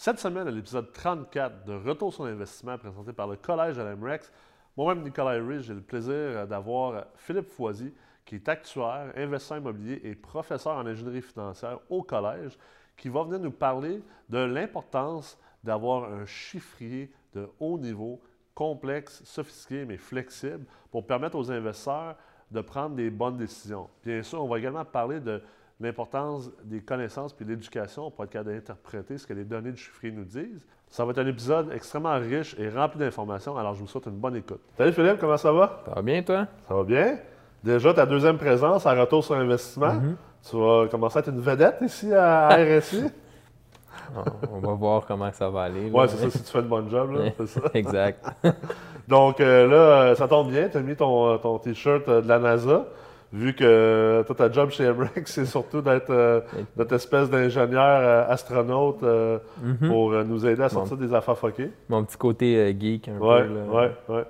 Cette semaine, à l'épisode 34 de Retour sur l'investissement présenté par le Collège de l'MREX, moi-même, Nicolas Rich, j'ai le plaisir d'avoir Philippe Foisy, qui est actuaire, investisseur immobilier et professeur en ingénierie financière au Collège, qui va venir nous parler de l'importance d'avoir un chiffrier de haut niveau, complexe, sophistiqué, mais flexible, pour permettre aux investisseurs de prendre des bonnes décisions. Bien sûr, on va également parler de l'importance des connaissances puis l'éducation pour être capable d'interpréter ce que les données du chiffrier nous disent. Ça va être un épisode extrêmement riche et rempli d'informations, alors je vous souhaite une bonne écoute. Salut Philippe, comment ça va? Ça va bien, toi? Ça va bien. Déjà, ta deuxième présence à Retour sur investissement. Mhm. Tu vas commencer à être une vedette ici à RSI. On va voir comment ça va aller. Oui, c'est ça, si tu fais le bon job, là, c'est ça. exact. Donc euh, là, ça tombe bien, tu as mis ton, ton T-shirt euh, de la NASA vu que toi, ta job chez MREX, c'est surtout d'être euh, notre espèce d'ingénieur euh, astronaute euh, Mhm. pour euh, nous aider à sortir des affaires fuckées. Mon petit côté euh, geek un peu. là. oui, oui.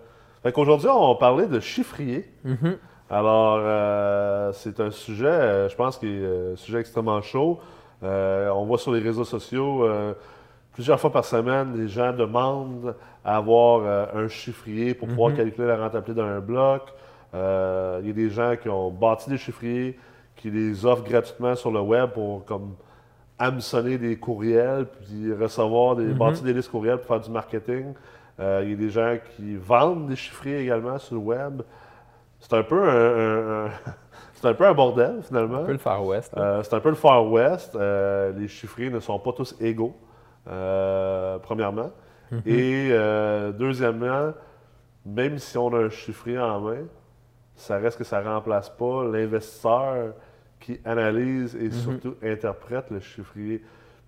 Fait qu'aujourd'hui, on va parler de chiffrier. Mhm. Alors, euh, c'est un sujet, euh, je pense, qui est euh, un sujet extrêmement chaud. Euh, on voit sur les réseaux sociaux, euh, plusieurs fois par semaine, les gens demandent à avoir euh, un chiffrier pour pouvoir Mhm. calculer la rentabilité d'un bloc. Euh, il y a des gens qui ont bâti des chiffriers, qui les offrent gratuitement sur le web pour comme hameçonner des courriels, puis recevoir des, Mhm. bâtir des listes courriels pour faire du marketing. Euh, il y a des gens qui vendent des chiffriers également sur le web. C'est un peu un, un- un- c'est un peu un bordel finalement. Un peu le Far West. Euh, c'est un peu le Far West. Euh, les chiffriers ne sont pas tous égaux, euh, premièrement. Mhm. Et euh, deuxièmement, même si on a un chiffrier en main, ça reste que ça ne remplace pas l'investisseur qui analyse et surtout interprète le chiffrier.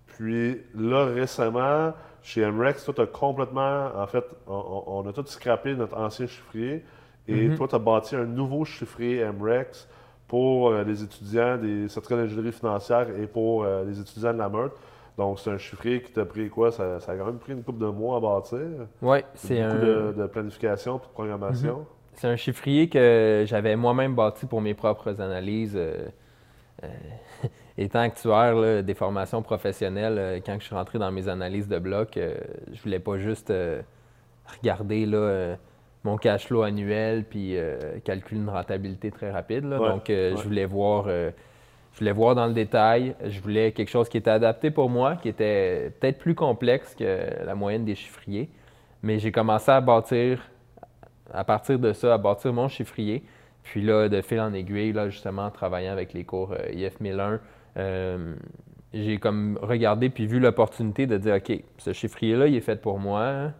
Puis là, récemment, chez MREX, toi, tu as complètement, en fait, on, a tout scrappé notre ancien chiffrier et Mhm. toi, tu as bâti un nouveau chiffrier MREX pour euh, les étudiants des certificats d'ingénierie financière et pour euh, les étudiants de la Meurthe. Donc, c'est un chiffrier qui t'a pris quoi? Ça, ça a quand même pris une couple de mois à bâtir. Ouais, c'est beaucoup un, de, de planification et de programmation. C'est un chiffrier que j'avais moi-même bâti pour mes propres analyses. euh, euh, étant actuaire là, des formations professionnelles, euh, quand je suis rentré dans mes analyses de blocs, euh, je voulais pas juste regarder là, mon cash flow annuel puis calculer une rentabilité très rapide. là. Ouais, Donc, ouais. je voulais voir. je voulais voir dans le détail. Je voulais quelque chose qui était adapté pour moi, qui était peut-être plus complexe que la moyenne des chiffriers. Mais j'ai commencé à bâtir, à partir de ça, à bâtir mon chiffrier. Puis là, de fil en aiguille, là, justement, en travaillant avec les cours euh, IF 1001, euh, j'ai comme regardé puis vu l'opportunité de dire, OK, ce chiffrier-là, il est fait pour moi.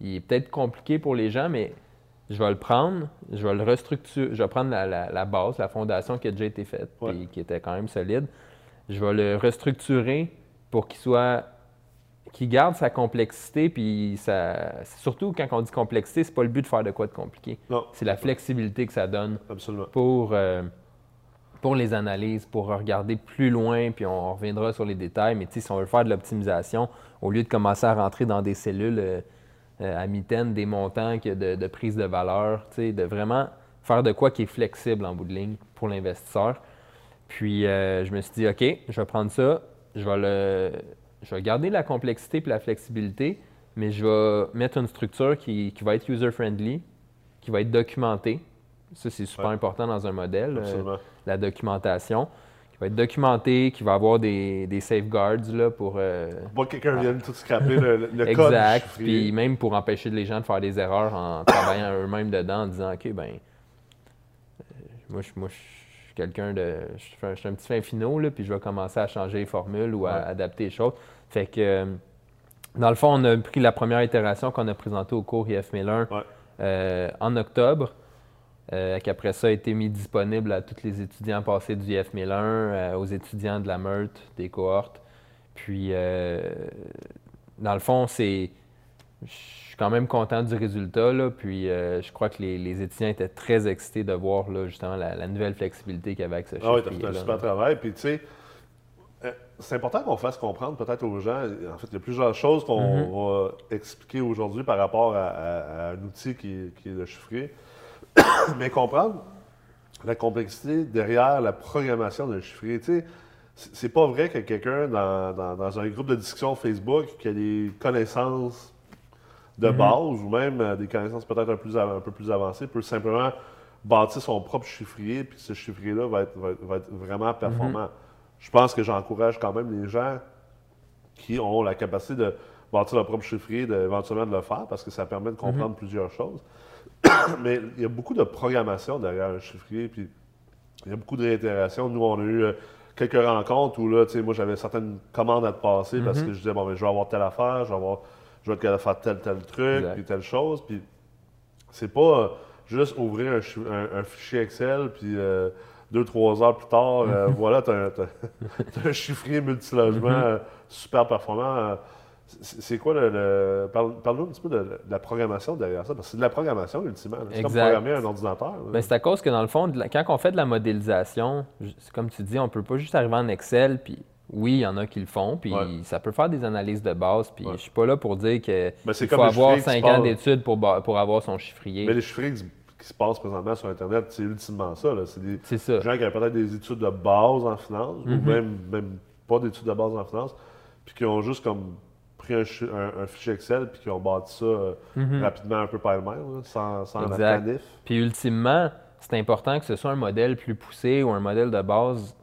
Il est peut-être compliqué pour les gens, mais je vais le prendre, je vais le restructurer, je vais prendre la, la- la base, la fondation qui a déjà été faite, Ouais. puis qui était quand même solide. Je vais le restructurer pour qu'il soit, qu'il garde sa complexité, puis ça, surtout quand on dit complexité, c'est pas le but de faire de quoi de compliqué. Non, C'est la flexibilité que ça donne absolument. pour, euh, pour les analyses, pour regarder plus loin, puis on reviendra sur les détails. Mais si on veut faire de l'optimisation, au lieu de commencer à rentrer dans des cellules euh, euh, à mitaine, des montants que de, de prise de valeur, de vraiment faire de quoi qui est flexible en bout de ligne pour l'investisseur. Puis euh, je me suis dit, OK, je vais prendre ça, je vais, le, je vais garder la complexité et la flexibilité, mais je vais mettre une structure qui, qui va être user-friendly, qui va être documentée. Ça, c'est super Ouais. important dans un modèle, euh, la documentation, qui va être documentée, qui va avoir des, des safeguards là, pour... euh, Pas que quelqu'un vienne tout scraper le, le code exact, puis même pour empêcher les gens de faire des erreurs en travaillant eux-mêmes dedans, en disant, OK, ben, euh, moi, je, moi, quelqu'un de... Je suis un, petit fin finot, là, puis je vais commencer à changer les formules ou à Ouais. adapter les choses. Fait que, euh, dans le fond, on a pris la première itération qu'on a présentée au cours IF 1001 Ouais. euh, en octobre, euh, qu'après ça a été mis disponible à tous les étudiants passés du IF 1001, euh, aux étudiants de la Meurthe, des cohortes. Puis, dans le fond, c'est. Je suis quand même content du résultat, là, puis euh, je crois que les, les étudiants étaient très excités de voir là, justement la, la nouvelle flexibilité qu'il y avait avec ce Ah oui, t'as fait un super travail. Puis, tu sais, euh, c'est important qu'on fasse comprendre peut-être aux gens. En fait, il y a plusieurs choses qu'on Mhm. va expliquer aujourd'hui par rapport à, à- à un outil qui, est- qui est le chiffrier. Mais comprendre la complexité derrière la programmation d'un chiffrier. Tu sais, c'est pas vrai que quelqu'un dans, un groupe de discussion Facebook qui a des connaissances de mhm. base ou même euh, des connaissances peut-être un, un, peu plus avancées peut simplement bâtir son propre chiffrier, puis ce chiffrier-là va être, vraiment performant. Mhm. Je pense que j'encourage quand même les gens qui ont la capacité de bâtir leur propre chiffrier, éventuellement de le faire, parce que ça permet de comprendre mhm. plusieurs choses. Mais il y a beaucoup de programmation derrière un chiffrier, puis il y a beaucoup de réitération. Nous, on a eu euh, quelques rencontres où là, tu sais, moi, j'avais certaines commandes à te passer parce que je disais, bon, mais je vais avoir telle affaire, je vais, avoir, je vais être capable de faire tel, tel truc, puis telle chose. Puis c'est pas euh, juste ouvrir un, fichier Excel, puis euh, deux, trois heures plus tard, mhm. voilà, tu as, un chiffrier multilogement super performant. C'est quoi le. Parle-nous un petit peu de, la programmation derrière ça, parce que c'est de la programmation ultimement. C'est comme programmer un ordinateur. Ben, c'est à cause que dans le fond, quand on fait de la modélisation, comme tu dis, on peut pas juste arriver en Excel, puis oui, il y en a qui le font, puis ça peut faire des analyses de base, puis je je suis pas là pour dire qu'il ben, faut avoir cinq ans d'études pour, pour avoir son chiffrier. Mais les chiffriers qui se passent présentement sur Internet, c'est ultimement ça. C'est des gens qui ont peut-être des études de base en finance, ou mm-hmm. même, même pas d'études de base en finance, puis qui ont juste comme un, fichier Excel puis qui ont bâti ça euh, mhm. rapidement un peu par eux-mêmes, sans, sans Puis ultimement, c'est important que ce soit un modèle plus poussé ou un modèle de base.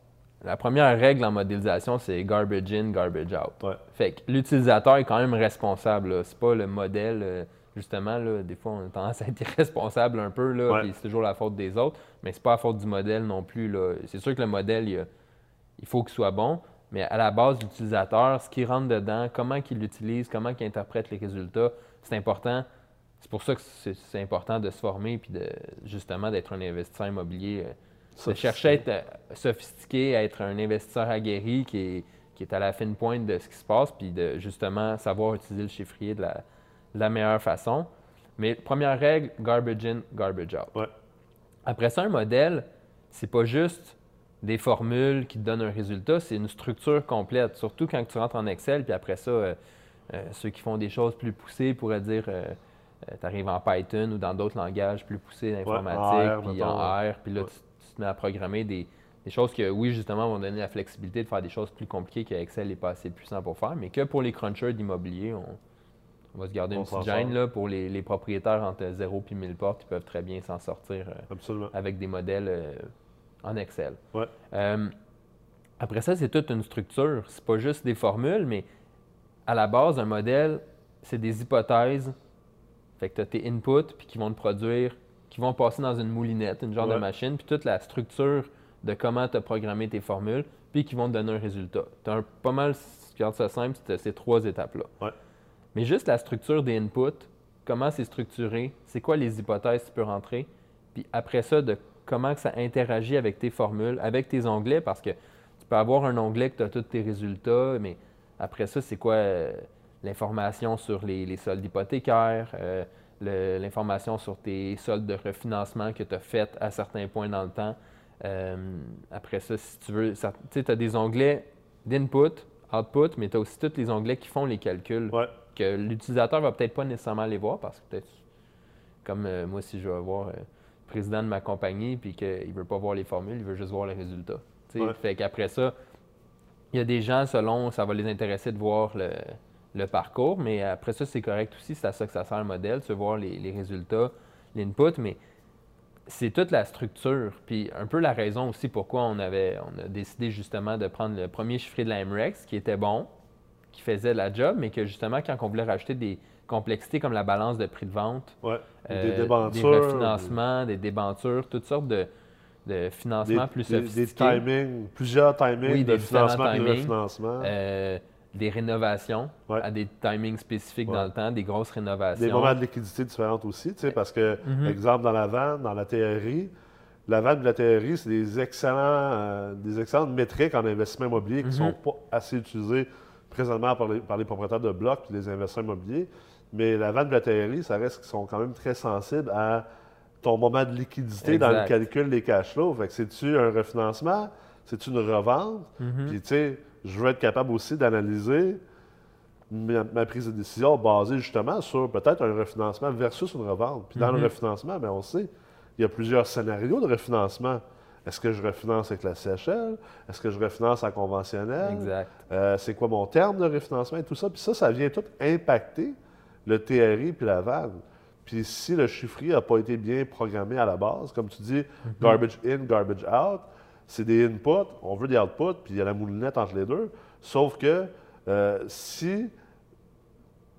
La première règle en modélisation, c'est garbage in, garbage out. Fait que l'utilisateur est quand même responsable. C'est pas le modèle. Euh, justement, là, des fois, on a tendance à être irresponsable un peu, là, c'est toujours la faute des autres, mais c'est pas la faute du modèle non plus. C'est sûr que le modèle, il faut qu'il soit bon, mais à la base, l'utilisateur, ce qui rentre dedans, comment il l'utilise, comment il interprète les résultats, c'est important. C'est pour ça que c'est important de se former puis de, justement d'être un investisseur immobilier. Euh, de chercher à être euh, sophistiqué, à être un investisseur aguerri qui est, qui est à la fine pointe de ce qui se passe, puis de justement savoir utiliser le chiffrier de la, meilleure façon. Mais première règle, garbage in, garbage out. Après ça, un modèle, c'est pas juste des formules qui te donnent un résultat, c'est une structure complète. Surtout quand tu rentres en Excel, puis après ça, euh, euh, ceux qui font des choses plus poussées pourraient dire euh, tu arrives en Python ou dans d'autres langages plus poussés d'informatique, puis en R, puis là, tu, te mets à programmer des, choses qui, oui, justement, vont donner la flexibilité de faire des choses plus compliquées que Excel n'est pas assez puissant pour faire, mais que pour les crunchers d'immobilier, on, va se garder une petite gêne. Là, pour les, propriétaires entre 0 et 1000 portes, ils peuvent très bien s'en sortir avec des modèles en Excel. Euh, après ça, c'est toute une structure. C'est pas juste des formules, mais à la base, un modèle, c'est des hypothèses. Fait que tu as tes inputs, puis qui vont te produire, qui vont passer dans une moulinette, une genre de machine, puis toute la structure de comment tu as programmé tes formules, puis qui vont te donner un résultat. Tu as pas mal, si tu regardes ça simple, c'est ces trois étapes-là. Mais juste la structure des inputs, comment c'est structuré, c'est quoi les hypothèses que tu peux rentrer, puis après ça, de comment que ça interagit avec tes formules, avec tes onglets, parce que tu peux avoir un onglet que tu as tous tes résultats, mais après ça, c'est quoi euh, l'information sur les, soldes hypothécaires, euh, l'information sur tes soldes de refinancement que tu as fait à certains points dans le temps. Euh, après ça, si tu veux, tu as des onglets d'input, output, mais tu as aussi tous les onglets qui font les calculs. Que l'utilisateur va peut-être pas nécessairement les voir parce que peut-être, comme moi, si je veux voir président de ma compagnie puis qu'il ne veut pas voir les formules, il veut juste voir les résultats. Fait qu'après ça, il y a des gens, selon, ça va les intéresser de voir le, parcours, mais après ça, c'est correct aussi, c'est à ça que ça sert le modèle, tu veux voir les, résultats, l'input, mais c'est toute la structure, puis un peu la raison aussi pourquoi on avait on a décidé justement de prendre le premier chiffré de la MREX, qui était bon, qui faisait la job, mais que justement, quand on voulait rajouter des complexités comme la balance de prix de vente, euh, des débentures, des refinancements, des débentures, toutes sortes de, de financements plus sophistiqués. Des timings, plusieurs timings de financement et de refinancement. Euh, des rénovations à des timings spécifiques dans le temps, des grosses rénovations. Des moments de liquidité différents aussi, tu sais, parce que, mhm. exemple, dans la vente, dans la théorie, la vente de la théorie, c'est des, excellents, euh, des excellentes métriques en investissement immobilier qui ne sont pas assez utilisées présentement par les, par les propriétaires de blocs et les investisseurs immobiliers. Mais la vente de la ça reste qu'ils sont quand même très sensibles à ton moment de liquidité dans le calcul des cash flows. Fait que c'est-tu un refinancement? C'est-tu une revente? Mm-hmm. Puis, tu sais, je veux être capable aussi d'analyser ma, prise de décision basée justement sur peut-être un refinancement versus une revente. Puis, dans le mm-hmm. refinancement, bien, on sait, il y a plusieurs scénarios de refinancement. Est-ce que je refinance avec la CHL? Est-ce que je refinance en conventionnel? Exact. Euh, c'est quoi mon terme de refinancement et tout ça? Puis ça, ça vient tout impacter le TRI puis la vanne. Puis si le chiffrier n'a pas été bien programmé à la base, comme tu dis, garbage in, garbage out, c'est des inputs, on veut des outputs, puis il y a la moulinette entre les deux. Sauf que euh, si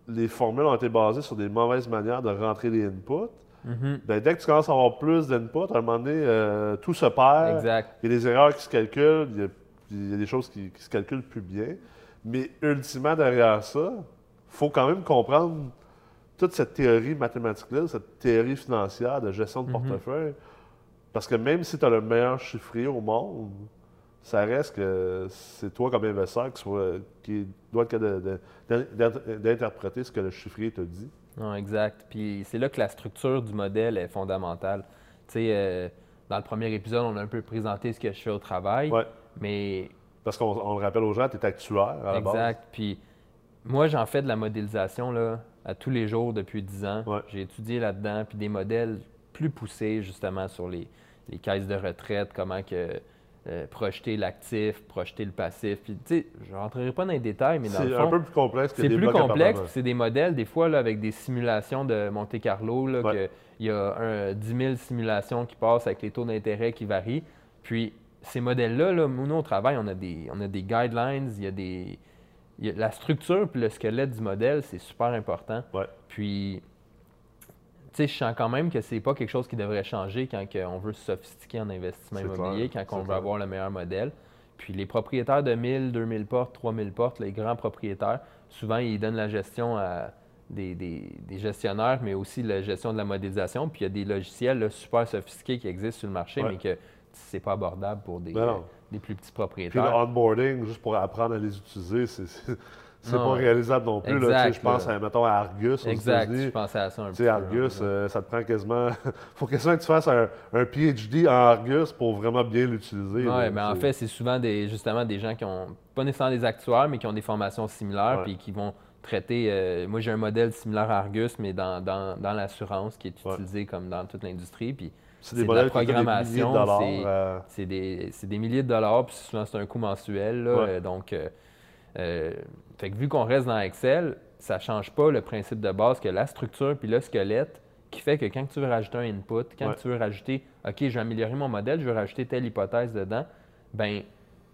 les formules ont été basées sur des mauvaises manières de rentrer les inputs, ben, dès que tu commences à avoir plus d'inputs, à un moment donné, euh, tout se perd. Exact. Il y a des erreurs qui se calculent, il y a, il y a des choses qui, qui se calculent plus bien. Mais ultimement, derrière ça, il faut quand même comprendre toute cette théorie mathématique-là, cette théorie financière de gestion de Mhm. portefeuille. Parce que même si tu as le meilleur chiffrier au monde, ça reste que c'est toi comme investisseur qui, soit- qui doit être capable d'interpréter ce que le chiffrier te dit. Non, exact. Puis c'est là que la structure du modèle est fondamentale. Tu sais, euh, dans le premier épisode, on a un peu présenté ce que je fais au travail, Ouais. mais Parce qu'on on le rappelle aux gens, tu es actuaire à la base. Exact. Puis moi, j'en fais de la modélisation là, à tous les jours depuis 10 ans. Ouais. J'ai étudié là-dedans, puis des modèles plus poussés justement sur les, les caisses de retraite, comment que euh, projeter l'actif, projeter le passif. Puis tu sais, je ne rentrerai pas dans les détails, mais dans le C'est fond, un peu plus complexe que c'est plus blocs complexe, c'est des modèles, des fois, là, avec des simulations de Monte Carlo, là, Ouais. que il y a un, 10 000 simulations qui passent avec les taux d'intérêt qui varient. Puis ces modèles-là, là, nous, au travail, on a des, on a des guidelines, il y a des. il y a- la structure puis le squelette du modèle, c'est super important. Ouais. Puis, je sens quand même que c'est pas quelque chose qui devrait changer quand on veut se sophistiquer en investissement immobilier, clair, quand on veut clair. avoir le meilleur modèle. Puis les propriétaires de 1000, 2000 portes, 3000 portes, les grands propriétaires, souvent ils donnent la gestion à des, des- des gestionnaires, mais aussi la gestion de la modélisation. Puis il y a des logiciels là, super sophistiqués qui existent sur le marché, Ouais. mais que c'est pas abordable pour des, Ben euh, des plus petits Puis le propriétaires. onboarding, juste pour apprendre à les utiliser, c'est c'est- pas réalisable non plus. là. Exact, je pense, à, mettons, à Argus exact, je pensais à ça un Tu peu. sais, Argus, euh, ça te prend quasiment... faut quasiment que tu fasses un, un PhD en Argus pour vraiment bien l'utiliser. Oui, mais en fait, c'est souvent des, justement des gens qui ont, pas nécessairement des actuaires, mais qui ont des formations similaires, puis qui vont traiter. euh, moi, j'ai un modèle similaire à Argus, mais dans, dans, dans l'assurance, qui est utilisé comme dans toute l'industrie. Puis c'est de la programmation, euh, c'est des, c'est des milliers de dollars, puis souvent c'est un coût mensuel. là, Ouais. euh, donc, euh, euh, fait que vu qu'on reste dans Excel, ça change pas le principe de base que la structure puis le squelette qui fait que quand tu veux rajouter un input, quand Ouais. tu veux rajouter, OK, je vais améliorer mon modèle, je veux rajouter telle hypothèse dedans, ben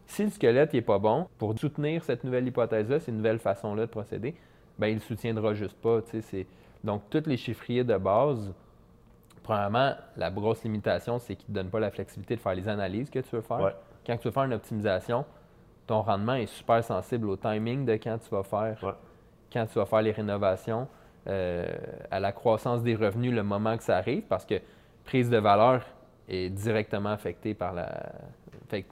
si le squelette n'est pas bon, pour soutenir cette nouvelle hypothèse-là, cette nouvelle façon-là de procéder, ben il ne soutiendra juste pas. Donc, tous les chiffriers de base, premièrement, la grosse limitation, c'est qu'ils ne te donnent pas la flexibilité de faire les analyses que tu veux faire. Ouais. Quand tu veux faire une optimisation, ton rendement est super sensible au timing de quand tu vas faire, Ouais. quand tu vas faire les rénovations, euh, à la croissance des revenus, le moment que ça arrive, parce que prise de valeur est directement affectée par la. Fait que,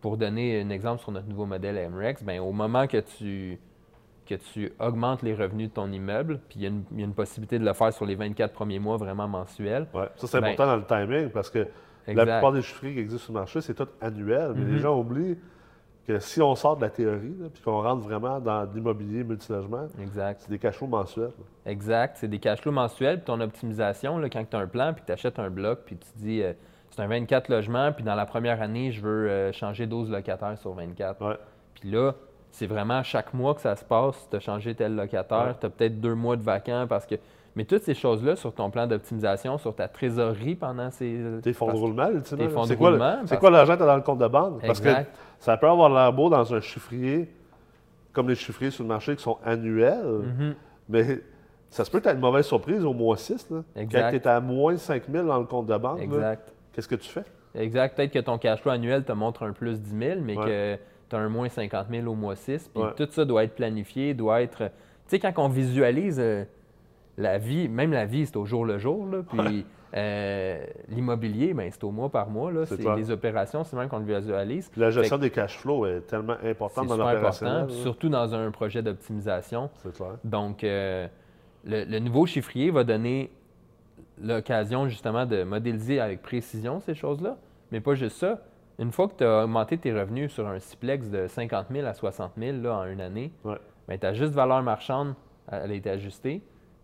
pour donner un exemple sur notre nouveau modèle MREX, ben, au moment que tu, que tu augmentes les revenus de ton immeuble, puis il y, a une- il y a une possibilité de le faire sur les 24 premiers mois vraiment mensuels. Ça, c'est Ben- important dans le timing parce que la plupart des chiffres qui existent sur le marché, c'est tout annuel. Mais Mhm. les gens oublient que si on sort de la théorie, là, puis qu'on rentre vraiment dans l'immobilier multilogement, c'est des cachots mensuels. Exact. C'est des cash flows mensuels. Puis ton optimisation, là, quand tu as un plan, puis que tu achètes un bloc, puis tu dis, euh, c'est un 24 logements, puis dans la première année, je veux euh, changer 12 locataires sur 24. Ouais. Puis là, c'est vraiment chaque mois que ça se passe. Tu as changé tel locataire, Ouais. tu as peut-être deux mois de vacants parce que. Mais toutes ces choses-là sur ton plan d'optimisation, sur ta trésorerie pendant ces. Tes fonds de roulement, ultimement. Tes fonds de C'est quoi, le- roulement, c'est quoi l'argent que tu as dans le compte de banque? Parce que ça peut avoir l'air beau dans un chiffrier, comme les chiffriers sur le marché qui sont annuels, Mhm. mais ça se peut que tu aies une mauvaise surprise au mois 6. Là. Exact. Quand tu es à moins 5 000 dans le compte de banque, qu'est-ce que tu fais? Exact. Peut-être que ton cash flow annuel te montre un plus 10 000, mais Ouais. que tu as un moins 50 000 au mois 6. Puis Ouais. tout ça doit être planifié, doit être. Tu sais, quand on visualise euh, la vie, même la vie, c'est au jour le jour. Là, puis euh, l'immobilier, ben, c'est au mois par mois. là. C'est les opérations, c'est même qu'on le visualise. Puis la gestion que des cash flows est tellement importante dans l'opérationnel. important, surtout dans un projet d'optimisation. C'est clair. Donc, euh, le, le nouveau chiffrier va donner l'occasion justement de modéliser avec précision ces choses-là. Mais pas juste ça. Une fois que tu as augmenté tes revenus sur un Ciplex de 50 000 à 60 000 là, en une année, Ouais. ben, ta juste valeur marchande, elle a été ajustée.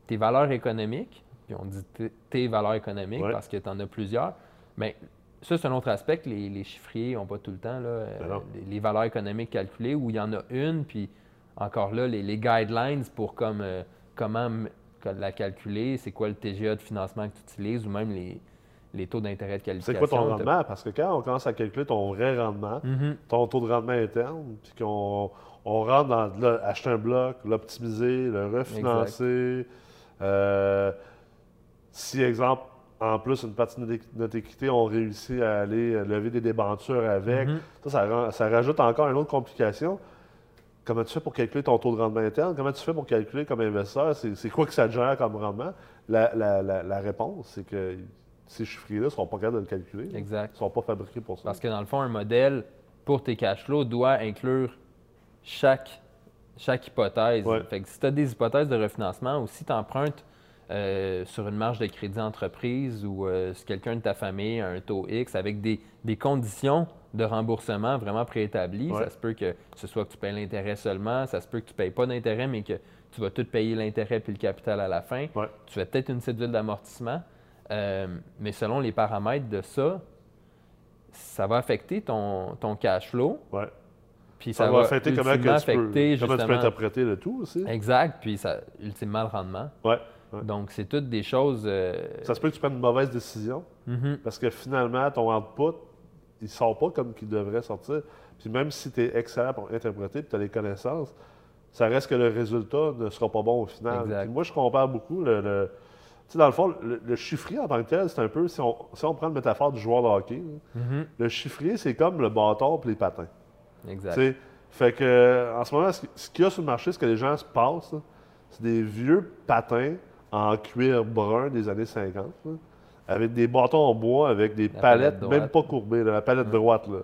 Tes valeurs économiques, puis on dit tes valeurs économiques Ouais. parce que tu en as plusieurs, mais ça, c'est un autre aspect que les, chiffriers n'ont pas tout le temps, là, euh, Ben les, les valeurs économiques calculées, où il y en a une, puis encore là, les, les guidelines pour comme, euh, comment la calculer, c'est quoi le TGA de financement que tu utilises, ou même les, les taux d'intérêt de C'est qualification. quoi ton rendement? Parce que quand on commence à calculer ton vrai rendement, Mhm. ton taux de rendement interne, puis qu'on on rentre dans là, acheter un bloc, l'optimiser, le refinancer. Euh, si, exemple, en plus, une partie de notre équ- notre équité, on réussit à aller euh, lever des débentures avec, Mhm. ça, ça, rajoute encore une autre complication. Comment tu fais pour calculer ton taux de rendement interne? Comment tu fais pour calculer comme investisseur? C'est quoi que ça te génère comme rendement? La, la- la- la réponse, c'est que ces chiffres-là ne seront pas capables de le calculer. Exact. Ils ne sont pas fabriqués pour ça. Parce que dans le fond, un modèle pour tes cash flows doit inclure chaque, chaque hypothèse. Ouais. Fait que si tu as des hypothèses de refinancement ou si tu empruntes euh, sur une marge de crédit entreprise ou euh, si quelqu'un de ta famille a un taux X avec des, des conditions de remboursement vraiment préétablies, Ouais. ça se peut que ce soit que tu payes l'intérêt seulement, ça se peut que tu ne payes pas d'intérêt, mais que tu vas tout payer l'intérêt puis le capital à la fin. Ouais. Tu fais peut-être une cédule d'amortissement, euh, mais selon les paramètres de ça, ça va affecter ton, ton cash flow. Ouais. Puis Ça, ça, va affecter comment, que tu peux, affecter comment tu peux interpréter le tout aussi. Exact, puis ça, ultimement le rendement. Ouais. Ouais. Donc, c'est toutes des choses. euh, Ça se peut que tu prennes une mauvaise décision mhm, parce que finalement, ton output, il ne sort pas comme il devrait sortir. Puis même si tu es excellent pour interpréter tu as les connaissances, ça reste que le résultat ne sera pas bon au final. Exact. Puis moi, je compare beaucoup le. le- tu sais, dans le fond, le, le chiffrier en tant que tel, c'est un peu, si on, si on prend le métaphore du joueur de hockey, mhm, le chiffrier, c'est comme le bâton et les patins. Exact. Fait que, en ce moment, ce qu'il y a sur le marché, ce que les gens se passent, c'est des vieux patins en cuir brun des années 50, là, avec des bâtons en bois, avec des La palettes, palette même pas courbées, là, la palette droite. Là.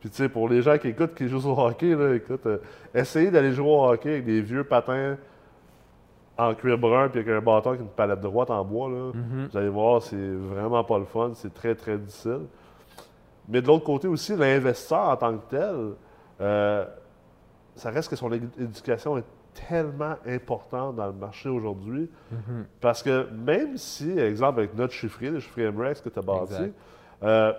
Puis, tu sais, pour les gens qui écoutent, qui jouent au hockey, là, écoute, euh, essayez d'aller jouer au hockey avec des vieux patins en cuir brun, puis avec un bâton avec une palette droite en bois. Là. Mhm, Vous allez voir, c'est vraiment pas le fun, c'est très, très difficile. Mais de l'autre côté aussi, l'investisseur en tant que tel, euh, ça reste que son éducation est tellement importante dans le marché aujourd'hui. mhm. Parce que même si, exemple, avec notre chiffrier, le chiffrier MREX que tu as bâti, euh,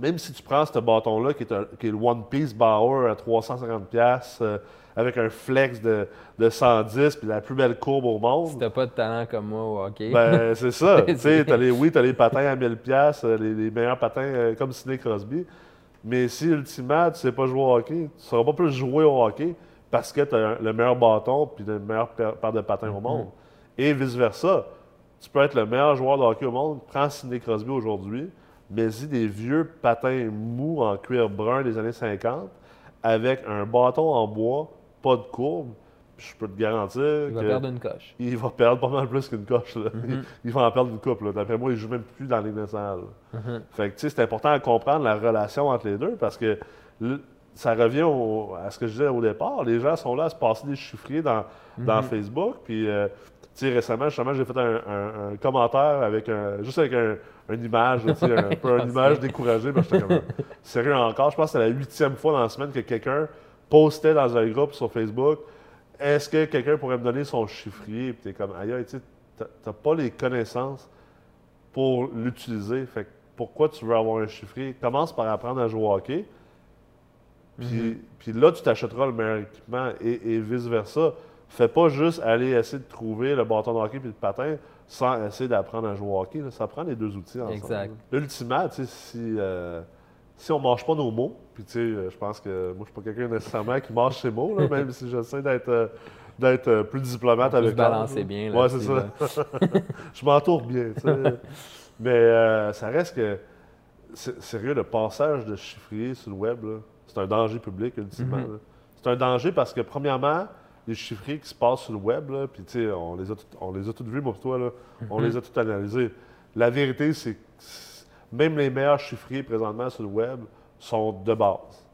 même si tu prends ce bâton-là, qui, est un- qui est le One Piece Bauer à 350$, piastres, euh, avec un flex de, de 110 puis la plus belle courbe au monde, Si t'as pas de talent comme moi au hockey. ben, c'est ça. les, oui, tu as les patins à 1000$, piastres, euh, les, les meilleurs patins euh, comme Sidney Crosby. Mais si, ultimement, tu sais pas jouer au hockey, tu ne sauras pas plus jouer au hockey parce que tu as le meilleur bâton puis le meilleur paire de patins au monde. Et vice-versa. Tu peux être le meilleur joueur de hockey au monde, prends Sidney Crosby aujourd'hui, mais y des vieux patins mous en cuir brun des années 50 avec un bâton en bois, pas de courbe. Je peux te garantir il va perdre une coche. il va perdre pas mal plus qu'une coche. là. Mhm. il, il va en perdre une coupe. D'après moi, il joue même plus dans les nationale. là. Mhm. Fait que, tu sais, c'est important de comprendre la relation entre les deux parce que ça revient au- à ce que je disais au départ. Les gens sont là à se passer des chiffriers dans, dans Mhm. Facebook. Puis, euh, tu sais, récemment, justement, j'ai fait un, un- un commentaire avec un, juste avec un- une image, un peu une image découragée. mais j'étais comme, sérieux encore? Je pense que c'est la huitième fois dans la semaine que quelqu'un postait dans un groupe sur Facebook est-ce que quelqu'un pourrait me donner son chiffrier? Puis t'es comme, aïe, aïe, tu t'as pas les connaissances pour l'utiliser. Fait que pourquoi tu veux avoir un chiffrier? Commence par apprendre à jouer au hockey. Puis, Mhm. puis là, tu t'achèteras le meilleur équipement et, et vice-versa. Fais pas juste aller essayer de trouver le bâton de hockey puis le patin sans essayer d'apprendre à jouer au hockey. là. Ça prend les deux outils ensemble. Exact. sais, si, euh, si on ne mange pas nos mots, puis tu sais, euh, je pense que moi, je suis pas quelqu'un nécessairement qui mange ses mots, là, même si j'essaie d'être euh, d'être euh, plus diplomate avec l'autre, balancer bien, Ouais, c'est ça. je m'entoure bien, tu sais. Mais euh, ça reste que, sérieux, le passage de chiffrier sur le web, c'est un danger public, ultimement. Mhm. C'est un danger parce que, premièrement, les chiffriers qui se passent sur le web, là, puis tu sais, on les a tous vus, et toi, là, on Mhm. les a tous analysés. La vérité, c'est même les meilleurs chiffriers présentement sur le web sont de base.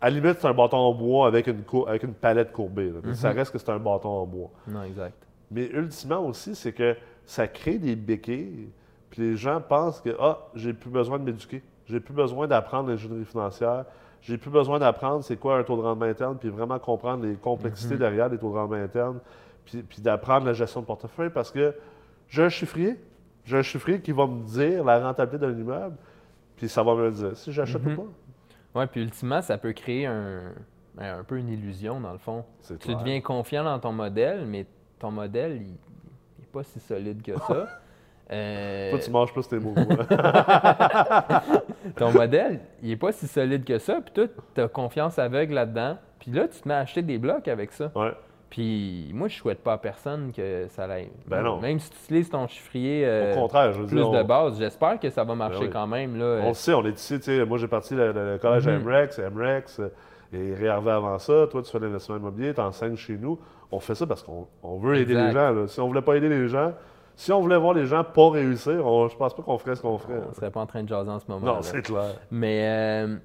À la limite, c'est un bâton en bois avec une, cou- avec une palette courbée. là. Ça reste que c'est un bâton en bois. Non, exact. Mais ultimement aussi, c'est que ça crée des béquilles. Puis les gens pensent que ah, j'ai plus besoin de m'éduquer. J'ai plus besoin d'apprendre l'ingénierie financière. J'ai plus besoin d'apprendre c'est quoi un taux de rendement interne, puis vraiment comprendre les complexités Mhm. derrière les taux de rendement interne, puis, puis d'apprendre la gestion de portefeuille parce que j'ai un chiffrier, J'ai un chiffrier qui va me dire la rentabilité d'un immeuble, puis ça va me le dire si j'achète Mhm. ou pas. Oui, puis ultimement, ça peut créer un, ben, un peu une illusion, dans le fond. Tu clair. deviens confiant dans ton modèle, mais ton modèle, il n'est pas si solide que ça. Euh, Toi, tu manges plus tes mots. moi. ton modèle, il n'est pas si solide que ça, puis toi, tu as confiance aveugle là-dedans. Puis là, tu te mets à acheter des blocs avec ça. ouais. Puis moi, je souhaite pas à personne que ça aille. Ben non. Même si tu utilises ton chiffrier euh, Au contraire, je veux plus dire, on- de base, j'espère que ça va marcher Ben oui. quand même. Là. On le sait, on est ici, tu sais, moi j'ai parti le, le- le collège à. MREX, MREX, euh, et réarvé avant ça, toi tu fais l'investissement immobilier, tu enseignes chez nous. On fait ça parce qu'on on veut aider les gens. là. Si on voulait pas aider les gens, si on voulait voir les gens pas réussir, on- je pense pas qu'on ferait ce qu'on ferait. On serait pas en train de jaser en ce moment. Non, c'est clair. Mais, euh,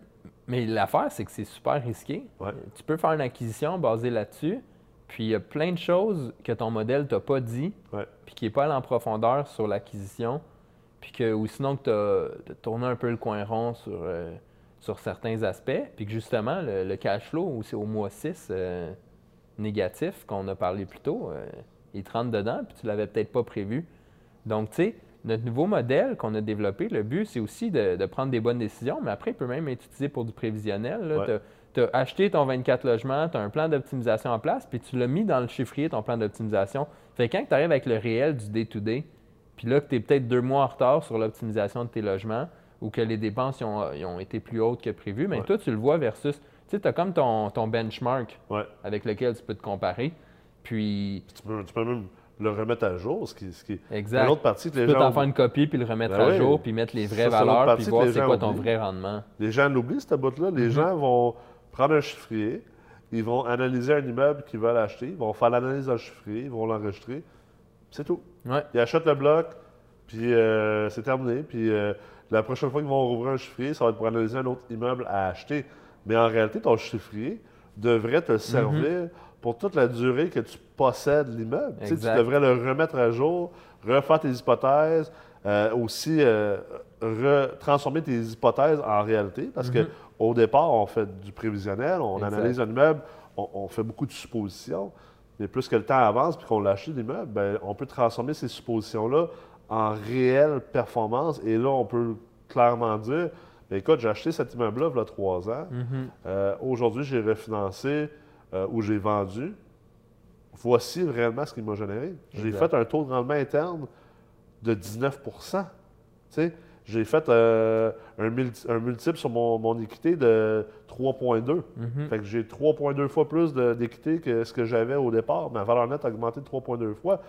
mais l'affaire, c'est que c'est super risqué. Ouais. Tu peux faire une acquisition basée là-dessus, puis il y a plein de choses que ton modèle t'a pas dit, Ouais. puis qui n'est pas allé en profondeur sur l'acquisition, puis que, ou sinon que tu as, tourné un peu le coin rond sur, euh, sur certains aspects, puis que justement, le, le cash flow c'est au mois 6 euh, négatif qu'on a parlé plus tôt, euh, il te rentre dedans, puis tu l'avais peut-être pas prévu. Donc, tu sais, notre nouveau modèle qu'on a développé, le but, c'est aussi de, de prendre des bonnes décisions, mais après, il peut même être utilisé pour du prévisionnel. Ouais. Tu as, acheté ton 24 logements, tu as un plan d'optimisation en place, puis tu l'as mis dans le chiffrier, ton plan d'optimisation. Fait que quand tu arrives avec le réel du day-to-day, puis là, que tu es peut-être deux mois en retard sur l'optimisation de tes logements, ou que les dépenses ils ont, été plus hautes que prévu, mais Ouais. toi, tu le vois versus. Tu sais, tu as comme ton, ton benchmark Ouais. avec lequel tu peux te comparer. Puis, Tu peux, tu peux même le remettre à jour, ce qui, ce qui exact. une autre partie que Tu les peux gens, t'en faire une copie puis le remettre Ben à oui. jour puis mettre les vraies l'autre valeurs puis voir les c'est gens quoi ton vrai rendement. les gens l'oublient, cette bout-là. Mhm. Les gens vont prendre un chiffrier, ils vont analyser un immeuble qu'ils veulent acheter, ils vont faire l'analyse le chiffrier, ils vont l'enregistrer. C'est tout. Ouais. Ils achètent le bloc, puis euh, c'est terminé. Puis euh, la prochaine fois qu'ils vont rouvrir un chiffrier, ça va être pour analyser un autre immeuble à acheter. Mais en réalité, ton chiffrier devrait Mhm. te servir pour toute la durée que tu possèdes l'immeuble. Tu sais, Tu Exact. devrais le remettre à jour, refaire tes hypothèses, euh, aussi transformer tes hypothèses en réalité. Parce Mhm. que au départ, on fait du prévisionnel, on Exact. analyse un immeuble, on, on fait beaucoup de suppositions. Mais plus que le temps avance puis qu'on l'a acheté l'immeuble, ben, on peut transformer ces suppositions-là en réelle performance. Et là, on peut clairement dire ben, écoute, j'ai acheté cet immeuble-là il y a trois ans. Mhm. Euh, Aujourd'hui, j'ai refinancé euh, ou j'ai vendu. Voici réellement ce qu'il m'a généré. J'ai Exact. fait un taux de rendement interne de 19% Tu sais, J'ai fait euh, un, multi- un multiple sur mon, mon équité de 3,2. Mhm. Fait que j'ai 3,2 fois plus d'équité que ce que j'avais au départ. Ma valeur nette a augmenté de 3,2 fois.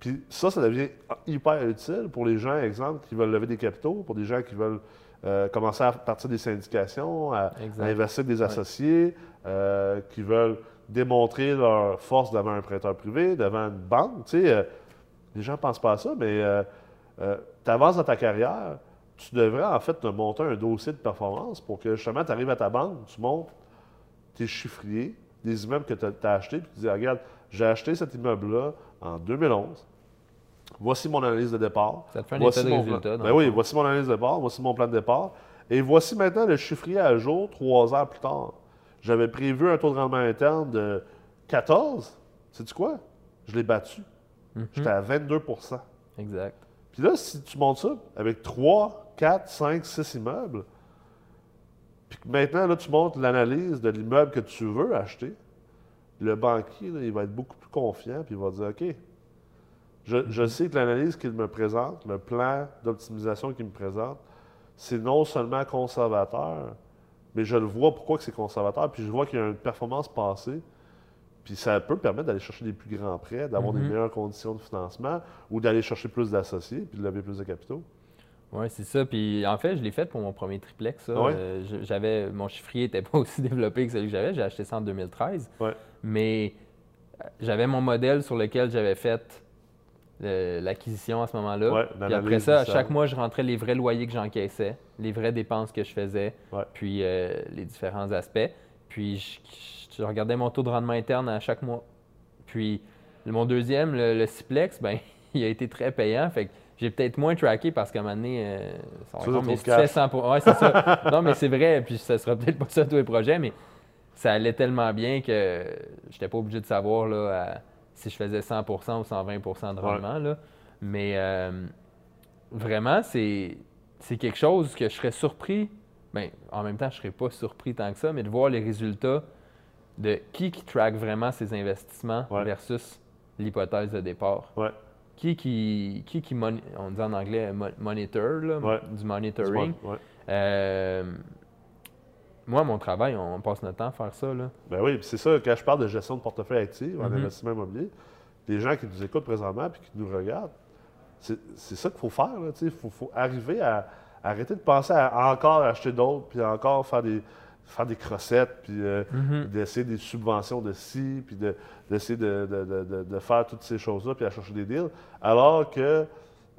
Puis ça, ça devient hyper utile pour les gens, exemple, qui veulent lever des capitaux, pour des gens qui veulent euh, commencer à partir des syndications, à, à investir des Ouais. associés, euh, qui veulent démontrer leur force devant un prêteur privé, devant une banque. Tu sais, les gens ne pensent pas à ça, mais tu avances dans ta carrière, tu devrais en fait te monter un dossier de performance pour que justement tu arrives à ta banque, tu montes tes chiffriers, des immeubles que tu as, achetés, puis tu dis Regarde, j'ai acheté cet immeuble-là en 2011. Voici mon analyse de départ. Ça te fait un Voici état de mon résultat. plan- Ben oui, voici mon analyse de départ, voici mon plan de départ. Et voici maintenant le chiffrier à jour, trois ans plus tard. J'avais prévu un taux de rendement interne de 14. Sais-tu quoi? Je l'ai battu. Mhm. J'étais à 22% Exact. Puis là, si tu montes ça avec 3, 4, 5, 6 immeubles, puis que maintenant, là, tu montes l'analyse de l'immeuble que tu veux acheter, le banquier, là, il va être beaucoup plus confiant, puis il va dire OK, je, je sais que l'analyse qu'il me présente, le plan d'optimisation qu'il me présente, c'est non seulement conservateur, mais je le vois pourquoi c'est conservateur, puis je vois qu'il y a une performance passée, puis ça peut permettre d'aller chercher des plus grands prêts, d'avoir Mhm. des meilleures conditions de financement, ou d'aller chercher plus d'associés, puis de lever plus de capitaux. Oui, c'est ça. Puis en fait, je l'ai fait pour mon premier triplex. ça. Ouais. Euh, j'avais, mon chiffrier n'était pas aussi développé que celui que j'avais. J'ai acheté ça en 2013. Ouais. Mais euh, j'avais mon modèle sur lequel j'avais fait euh, l'acquisition à ce moment-là. Ouais, Puis après ça, à chaque mois, je rentrais les vrais loyers que j'encaissais, les vraies dépenses que je faisais, puis euh, les différents aspects. Puis je, je regardais mon taux de rendement interne à chaque mois. Puis mon deuxième, le, le Ciplex, ben, il a été très payant. Fait que j'ai peut-être moins tracké parce qu'à un moment donné, euh, ça va mais trop si de tu fais cash. 100 pour- ouais, c'est ça. non, mais c'est vrai. Puis ça sera peut-être pas ça tous les projets, mais ça allait tellement bien que j'étais pas obligé de savoir là, à- si je faisais 100% ou 120% de rendement. là. Mais euh, vraiment, c'est c'est quelque chose que je serais surpris. Ben, en même temps, je ne serais pas surpris tant que ça, mais de voir les résultats de qui qui track vraiment ses investissements Ouais. versus l'hypothèse de départ. Ouais. Qui qui, qui, qui mon- on dit en anglais mo- monitor, là, Ouais. du monitoring. Ouais. Euh, moi, mon travail, on passe notre temps à faire ça. Là. Ben oui, puis c'est ça, quand je parle de gestion de portefeuille actif en Mhm. investissement immobilier, les gens qui nous écoutent présentement et qui nous regardent, c'est ça qu'il faut faire. Il faut, faut arriver à, à arrêter de penser à encore acheter d'autres, puis encore faire des, faire des crossettes, puis euh, Mhm. d'essayer des subventions de ci, puis de- d'essayer de, de- de- de- faire toutes ces choses-là, puis à chercher des deals, alors que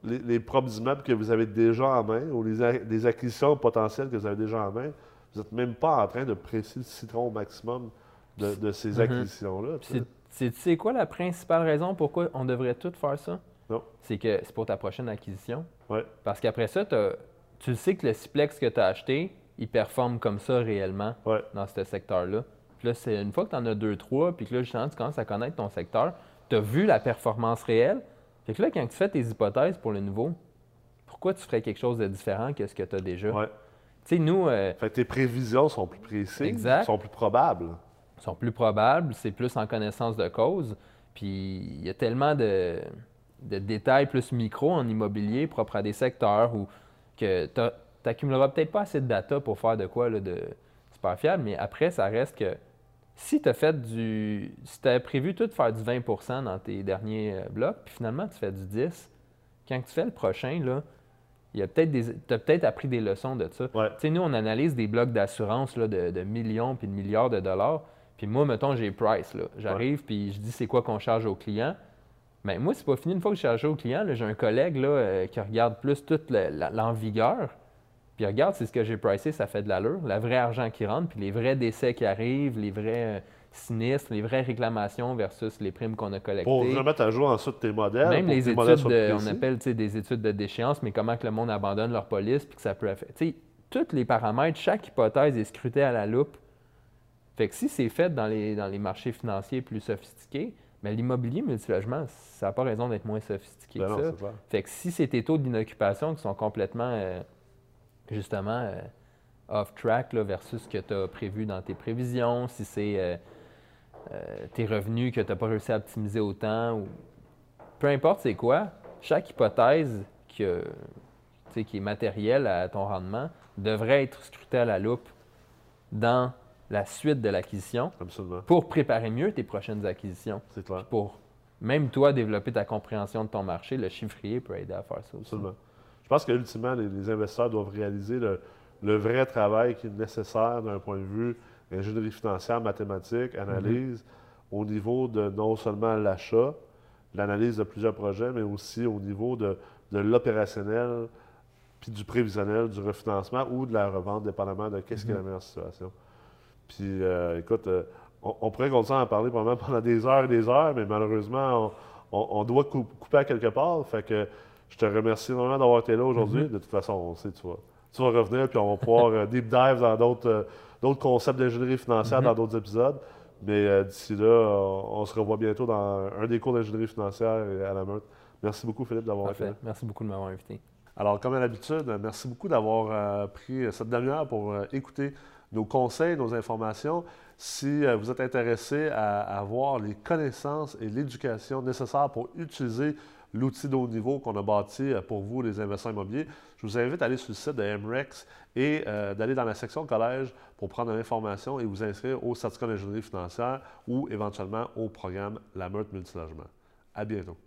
les, les propres immeubles que vous avez déjà en main, ou les, acquisitions potentielles que vous avez déjà en main, vous n'êtes même pas en train de presser le citron au maximum de, de ces Mhm. acquisitions-là. C'est- quoi la principale raison pourquoi on devrait tout faire ça? Non. C'est que c'est pour ta prochaine acquisition. Ouais. Parce qu'après ça, tu sais que le Ciplex que tu as acheté, il performe comme ça réellement Ouais. dans ce secteur-là. Puis là, c'est une fois que tu en as deux, trois, puis que là, justement, tu commences à connaître ton secteur, tu as vu la performance réelle. Fait que là, quand tu fais tes hypothèses pour le nouveau, pourquoi tu ferais quelque chose de différent que ce que tu as déjà? Ouais. Tu sais, nous, euh, Fait que tes prévisions sont plus précises, Exact. sont plus probables. sont plus probables, c'est plus en connaissance de cause. Puis il y a tellement de, de détails plus micro en immobilier propres à des secteurs où que tu n'accumuleras peut-être pas assez de data pour faire de quoi là, de super fiable, mais après, ça reste que si tu as fait du. Si tu prévu tout de faire du 20% dans tes derniers euh, blocs, puis finalement tu fais du 10, quand tu fais le prochain, là, il y a peut-être des. Tu as peut-être appris des leçons de ça. Ouais. Tu sais, nous, on analyse des blocs d'assurance là, de, de millions puis de milliards de dollars. Puis moi, mettons, j'ai Price. là. J'arrive puis je dis c'est quoi qu'on charge aux clients. Mais moi, c'est pas fini. Une fois que je charge aux clients, là, j'ai un collègue là, euh, qui regarde plus toute l'envigueur. Puis regarde, c'est ce que j'ai pricé, ça fait de l'allure. Le vrai argent qui rentre, puis les vrais décès qui arrivent, les vrais euh, sinistres, les vraies réclamations versus les primes qu'on a collectées. Pour remettre à jour ensuite tes modèles. Même les études, de- on appelle des études de déchéance, mais comment que le monde abandonne leur police, puis que ça peut affecter. Tous les paramètres, chaque hypothèse est scrutée à la loupe. Fait que si c'est fait dans les, dans les marchés financiers plus sophistiqués, mais l'immobilier multilogement, ça n'a pas raison d'être moins sophistiqué Ben que non, ça. Fait que si c'est tes taux d'inoccupation qui sont complètement, euh, justement, euh, off-track versus ce que tu as prévu dans tes prévisions, si c'est euh, euh, tes revenus que tu n'as pas réussi à optimiser autant, ou peu importe c'est quoi, chaque hypothèse que, qui est matérielle à ton rendement devrait être scrutée à la loupe dans la suite de l'acquisition pour préparer mieux tes prochaines acquisitions. C'est clair. Pour même toi développer ta compréhension de ton marché, le chiffrier peut aider à faire ça aussi. Absolument. Je pense que ultimement, les, les investisseurs doivent réaliser le, le vrai travail qui est nécessaire d'un point de vue ingénierie financière, mathématiques, analyse, au niveau de non seulement l'achat, l'analyse de plusieurs projets, mais aussi au niveau de, de l'opérationnel, puis du prévisionnel, du refinancement ou de la revente, dépendamment de qu'est-ce qui est la meilleure situation. Puis, euh, écoute, euh, on, on pourrait continuer à en parler pendant des heures et des heures, mais malheureusement, on, on- on doit coup- couper à quelque part. Fait que je te remercie vraiment d'avoir été là aujourd'hui. De toute façon, on sait, tu vas, tu vas revenir, puis on va pouvoir euh, deep dive dans d'autres euh, concepts d'ingénierie financière Mhm. dans d'autres épisodes. Mais euh, d'ici là, on, on se revoit bientôt dans un des cours d'ingénierie financière à la meute. Merci beaucoup, Philippe, d'avoir été là. Merci beaucoup de m'avoir invité. Alors, comme à l'habitude, euh, merci beaucoup d'avoir euh, pris cette demi-heure pour euh, écouter nos conseils, nos informations. Si euh, vous êtes intéressé à, à avoir les connaissances et l'éducation nécessaires pour utiliser l'outil de haut niveau qu'on a bâti euh, pour vous, les investisseurs immobiliers, je vous invite à aller sur le site de MREX et euh, d'aller dans la section collège pour prendre l'information et vous inscrire au certificat d'ingénierie financière ou éventuellement au programme La Meute Multilogement. À bientôt.